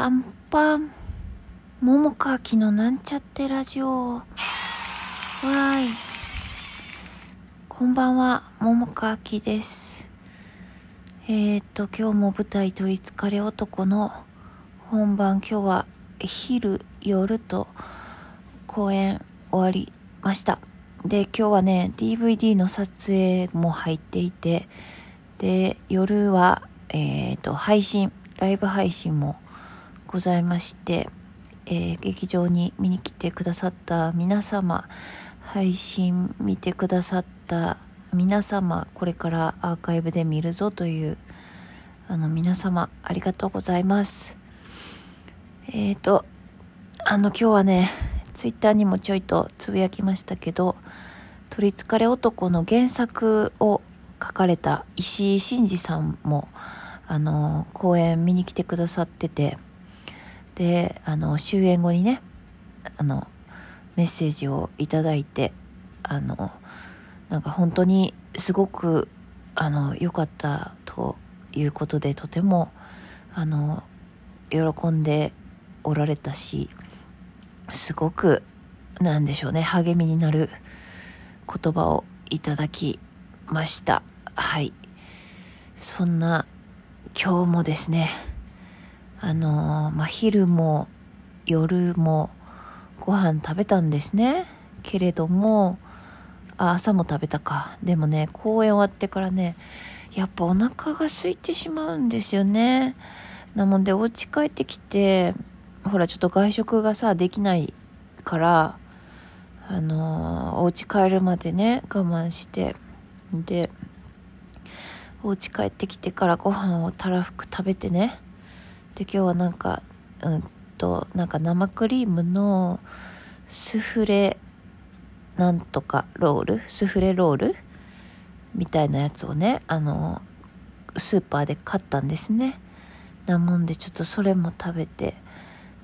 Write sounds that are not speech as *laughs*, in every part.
パンパン。桃川きのなんちゃってラジオ。わーい。こんばんは、桃川きです。えー、っと、今日も舞台取りつかれ男の本番、今日は昼、夜と公演終わりました。で、今日はね、DVD の撮影も入っていて、で、夜は、えー、っと、配信、ライブ配信もございまして、えー劇場に見に来てくださった皆様配信見てくださった皆様これからアーカイブで見るぞというあの皆様ありがとうございます。えっ、ー、とあの今日はねツイッターにもちょいとつぶやきましたけど「取りつかれ男」の原作を書かれた石井真二さんもあの公演見に来てくださっててであの終演後にねあのメッセージをいただいてあのなんか本当にすごくあの良かったということでとてもあの喜んでおられたしすごくなんでしょうね励みになる言葉をいただきました。はい。そんな今日もですねあのまあ、昼も夜もご飯食べたんですね。けれどもあ朝も食べたか。でもね公演終わってからねやっぱお腹が空いてしまうんですよね。なのでお家帰ってきてほらちょっと外食がさできないからあのーお家帰るまでね我慢してでお家帰ってきてからご飯をたらふく食べてねで今日はなんかうんとなんか生クリームのスフレなんとかロール？スフレロール？みたいなやつをねあのスーパーで買ったんですね。なもんでちょっとそれも食べて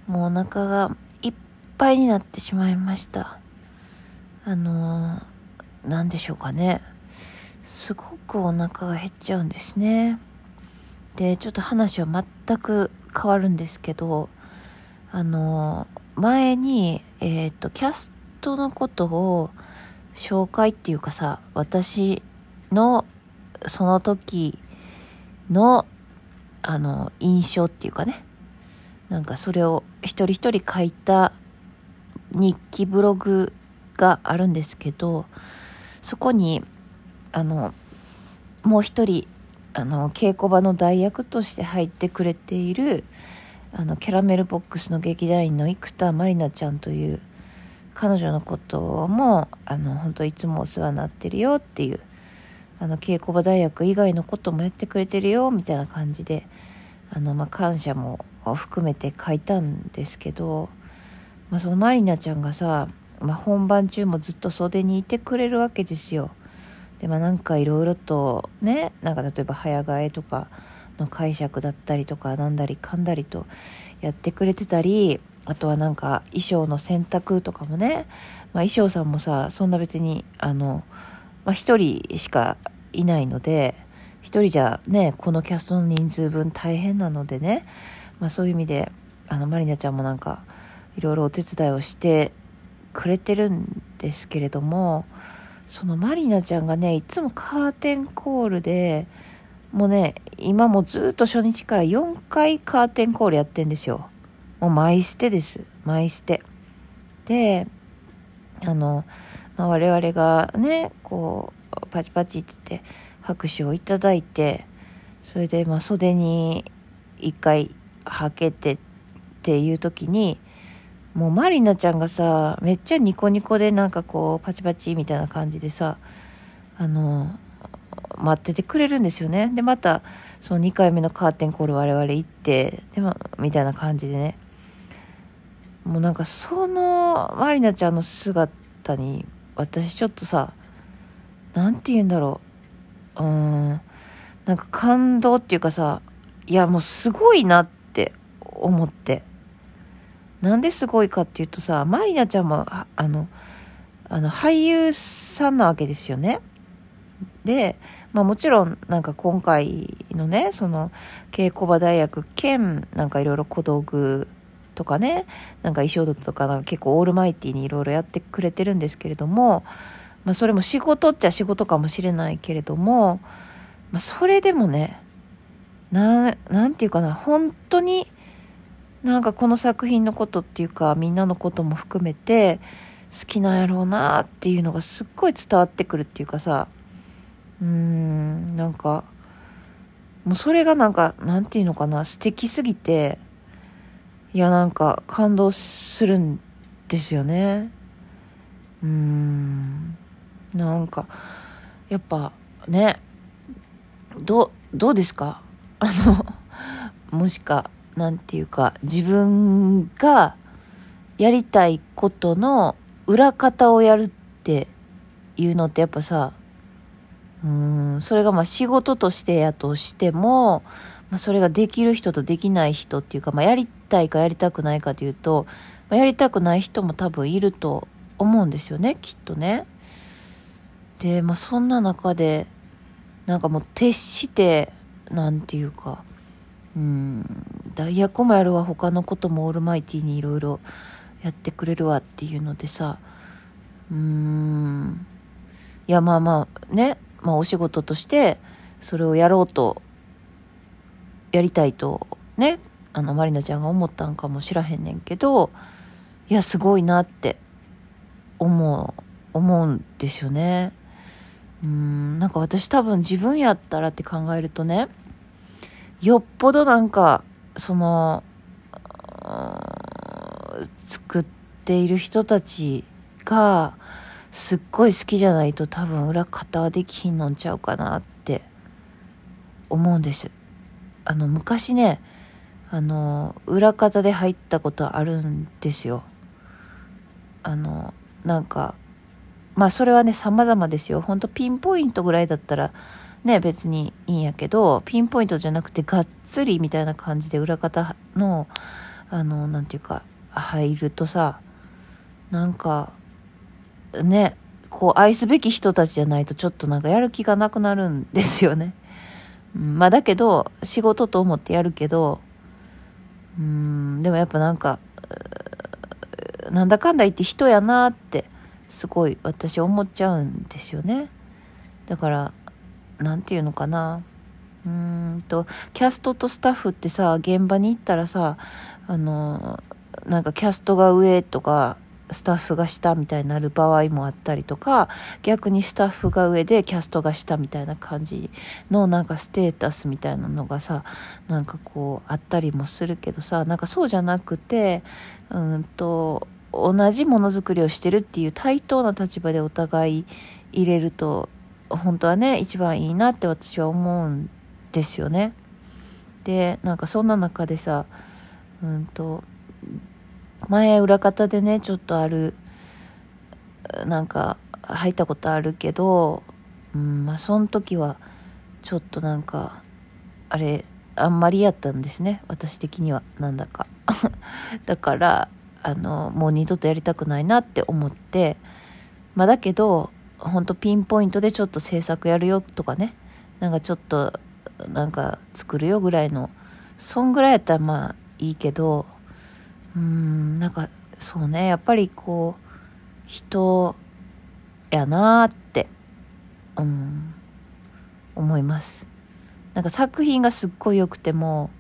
もうお腹がいっぱいになってしまいました。あのなんでしょうかね。すごくお腹が減っちゃうんですね。でちょっと話は全く変わるんですけどあの前にえっ、とキャストのことを紹介っていうかさ私のその時のあの印象っていうかね。なんかそれを一人一人書いた日記ブログがあるんですけどそこにあのもう一人あの稽古場の代役として入ってくれているあのキャラメルボックスの劇団員の生田まりなちゃんという彼女のこともあの本当いつもお世話になってるよっていうあの稽古場大学以外のこともやってくれてるよみたいな感じであの、まあ、感謝も含めて書いたんですけど、まあ、そのまりなちゃんがさ、まあ、本番中もずっと袖にいてくれるわけですよ。でまあなんかいろいろとねなんか例えば早替えとかの解釈だったりとかなんだりかんだりとやってくれてたりあとはなんか衣装の選択とかもね、まあ、衣装さんもさそんな別にあの、まあ、1人しかいないので1人じゃねこのキャストの人数分大変なのでね、まあ、そういう意味であのまりなちゃんもなんかいろいろお手伝いをしてくれてるんですけれどもそのまりなちゃんがねいつもカーテンコールでもうね今もずっと初日から4回カーテンコールやってんですよ。もう毎捨てです。毎捨て。であの、まあ、我々がねこうパチパチって言って拍手をいただいてそれでまあ袖に1回はけてっていう時にもうマリナちゃんがさめっちゃニコニコでなんかこうパチパチみたいな感じでさあの待っててくれるんですよね。でまたその2回目のカーテンコール我々行ってで、ま、みたいな感じでね。もうなんかそのマリナちゃんの姿に私ちょっとさなんて言うんだろう。うんなんか感動っていうかさいやもうすごいなって思って。なんですごいかっていうとさマリナちゃんもあのあの俳優さんなわけですよね。でまあもちろんなんか今回のね、その稽古場大学兼なんかいろいろ小道具とかね、なんか衣装とかなんか結構オールマイティにいろいろやってくれてるんですけれども、まあそれも仕事っちゃ仕事かもしれないけれども、まあそれでもね、な、なんていうかな、本当になんかこの作品のことっていうかみんなのことも含めて好きなんやろうなっていうのがすっごい伝わってくるっていうかさ、うーん、なんか、もうそれがなんか、なんていうのかな、素敵すぎて、いや、なんか感動するんですよね。うーん、なんか、やっぱね、ど、どうですか？*laughs* あの、もしか、なんていうか、自分がやりたいことの裏方をやるっていうのってやっぱさ、うんそれがまあ仕事としてやとしても、まあ、それができる人とできない人っていうか、まあ、やりたいかやりたくないかというと、まあ、やりたくない人も多分いると思うんですよねきっとね。で、まあ、そんな中でなんかもう徹してなんていうかうんダイヤコもやるわ他のこともオールマイティにいろいろやってくれるわっていうのでさ。うーん。いやまあまあね。まあ、お仕事としてそれをやろうとやりたいとね。あのまりなちゃんが思ったんかもしらへんねんけどいやすごいなって思う思うんですよね。うん。なんか私多分自分やったらって考えるとねよっぽどなんかその作っている人たちがすっごい好きじゃないと多分裏方はできひんのんちゃうかなって思うんです。あの昔ねあの裏方で入ったことあるんですよ。あのなんかまあそれはね様々ですよ。ほんとピンポイントぐらいだったらね別にいいんやけどピンポイントじゃなくてがっつりみたいな感じで裏方のあのなんていうか入るとさなんかね、こう愛すべき人たちじゃないとちょっとなんかやる気がなくなるんですよね。うん、まあだけど、仕事と思ってやるけど、うん、でもやっぱなんか、なんだかんだ言って人やなって、すごい私思っちゃうんですよね。だから、なんていうのかな。うんと、キャストとスタッフってさ、現場に行ったらさ、あの、なんかキャストが上とか、スタッフが下みたいになる場合もあったりとか逆にスタッフが上でキャストが下みたいな感じのなんかステータスみたいなのがさなんかこうあったりもするけどさなんかそうじゃなくてうんと同じものづくりをしてるっていう対等な立場でお互い入れると本当はね一番いいなって私は思うんですよね。でなんかそんな中でさうんと前裏方でねちょっとあるなんか入ったことあるけど、うんまあその時はちょっとなんかあれあんまりやったんですね私的にはなんだか *laughs* だからあのもう二度とやりたくないなって思ってまあだけどほんとピンポイントでちょっと制作やるよとかね。なんかちょっとなんか作るよぐらいの。そんぐらいやったらまあいいけど。うんなんかそうね。やっぱりこう人やなーって、うん、思います。なんか作品がすっごい良くても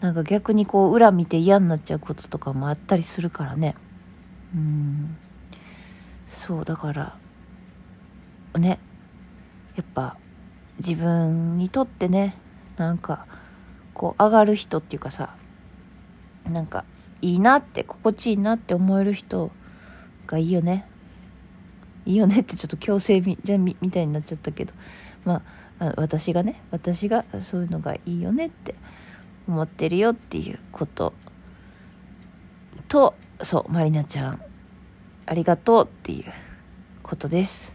なんか逆にこう裏見て嫌になっちゃうこととかもあったりするからね。うんそうだからねやっぱ自分にとってねなんかこう上がる人っていうかさなんかいいなって心地いいなって思える人がいいよね。いいよねってちょっと強制みじゃみみたいになっちゃったけど。まあ私がね私がそういうのがいいよねって思ってるよっていうこと。とそうまりなちゃん。ありがとうっていうことです。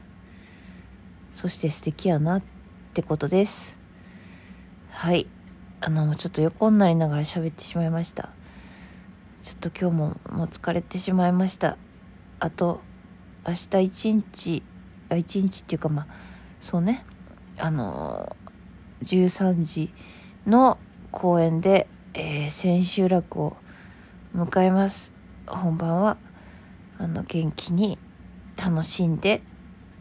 そして素敵やなってことです。はい。あのちょっと横になりながら喋ってしまいました。ちょっと今日ももう疲れてしまいました。あと明日一日あ一日っていうかまあそうね。あの13時の公演で、えー、千秋楽を迎えます。本番はあの元気に楽しんで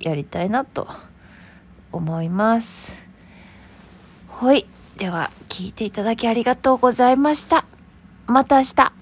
やりたいなと思います。ほい。では聞いていただきありがとうございました。また明日。